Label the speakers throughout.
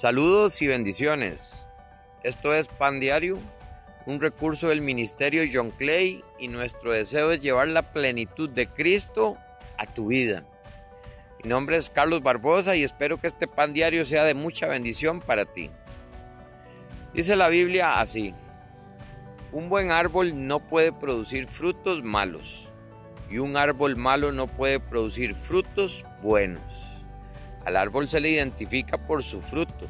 Speaker 1: Saludos y bendiciones. Esto es Pan Diario, un recurso del Ministerio John Clay y nuestro deseo es llevar la plenitud de Cristo a tu vida. Mi nombre es Carlos Barbosa y espero que este Pan Diario sea de mucha bendición para ti. Dice la Biblia así, un buen árbol no puede producir frutos malos y un árbol malo no puede producir frutos buenos. Al árbol se le identifica por su fruto.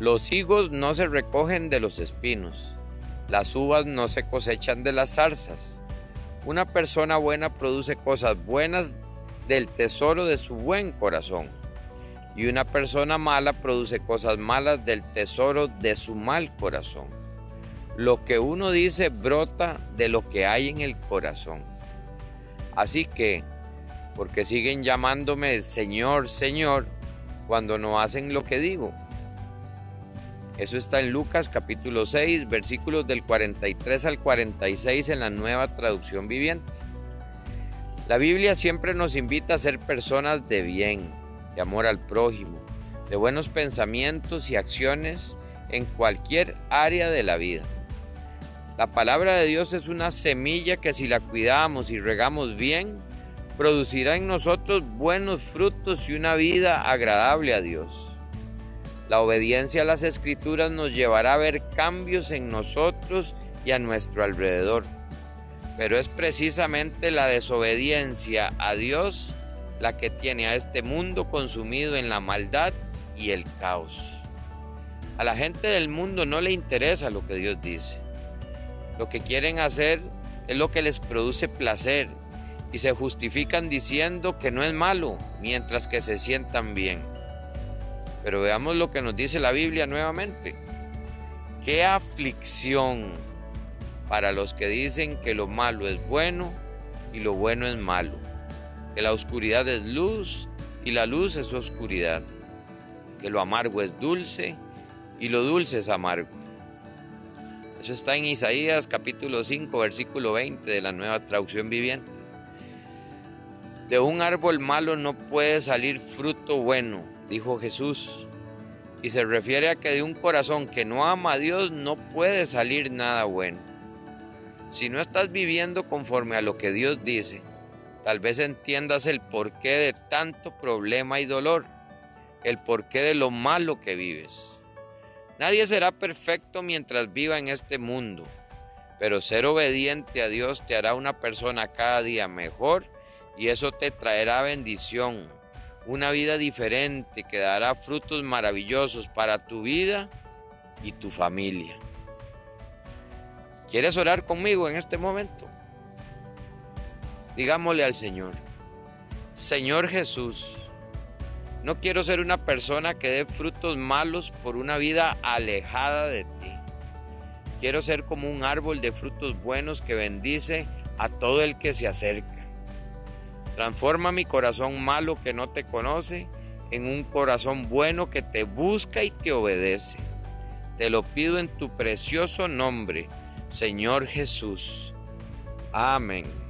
Speaker 1: Los higos no se recogen de los espinos. Las uvas no se cosechan de las zarzas. Una persona buena produce cosas buenas del tesoro de su buen corazón. Y una persona mala produce cosas malas del tesoro de su mal corazón. Lo que uno dice brota de lo que hay en el corazón. Así que, porque siguen llamándome Señor, Señor, cuando no hacen lo que digo. Eso está en Lucas capítulo 6, versículos del 43 al 46 en la nueva traducción viviente. La Biblia siempre nos invita a ser personas de bien, de amor al prójimo, de buenos pensamientos y acciones en cualquier área de la vida. La palabra de Dios es una semilla que si la cuidamos y regamos bien, producirá en nosotros buenos frutos y una vida agradable a Dios. La obediencia a las escrituras nos llevará a ver cambios en nosotros y a nuestro alrededor. Pero es precisamente la desobediencia a Dios la que tiene a este mundo consumido en la maldad y el caos. A la gente del mundo no le interesa lo que Dios dice. Lo que quieren hacer es lo que les produce placer y se justifican diciendo que no es malo mientras que se sientan bien. Pero veamos lo que nos dice la Biblia nuevamente. Qué aflicción para los que dicen que lo malo es bueno y lo bueno es malo, que la oscuridad es luz y la luz es oscuridad, que lo amargo es dulce y lo dulce es amargo. Eso está en Isaías capítulo 5, versículo 20 de la nueva traducción viviente. De un árbol malo no puede salir fruto bueno, dijo Jesús. Y se refiere a que de un corazón que no ama a Dios no puede salir nada bueno. Si no estás viviendo conforme a lo que Dios dice, tal vez entiendas el porqué de tanto problema y dolor, el porqué de lo malo que vives. Nadie será perfecto mientras viva en este mundo, pero ser obediente a Dios te hará una persona cada día mejor y eso te traerá bendición, una vida diferente que dará frutos maravillosos para tu vida y tu familia. ¿Quieres orar conmigo en este momento? Digámosle al Señor, Señor Jesús, no quiero ser una persona que dé frutos malos por una vida alejada de ti. Quiero ser como un árbol de frutos buenos que bendice a todo el que se acerca. Transforma mi corazón malo que no te conoce en un corazón bueno que te busca y te obedece. Te lo pido en tu precioso nombre, Señor Jesús. Amén.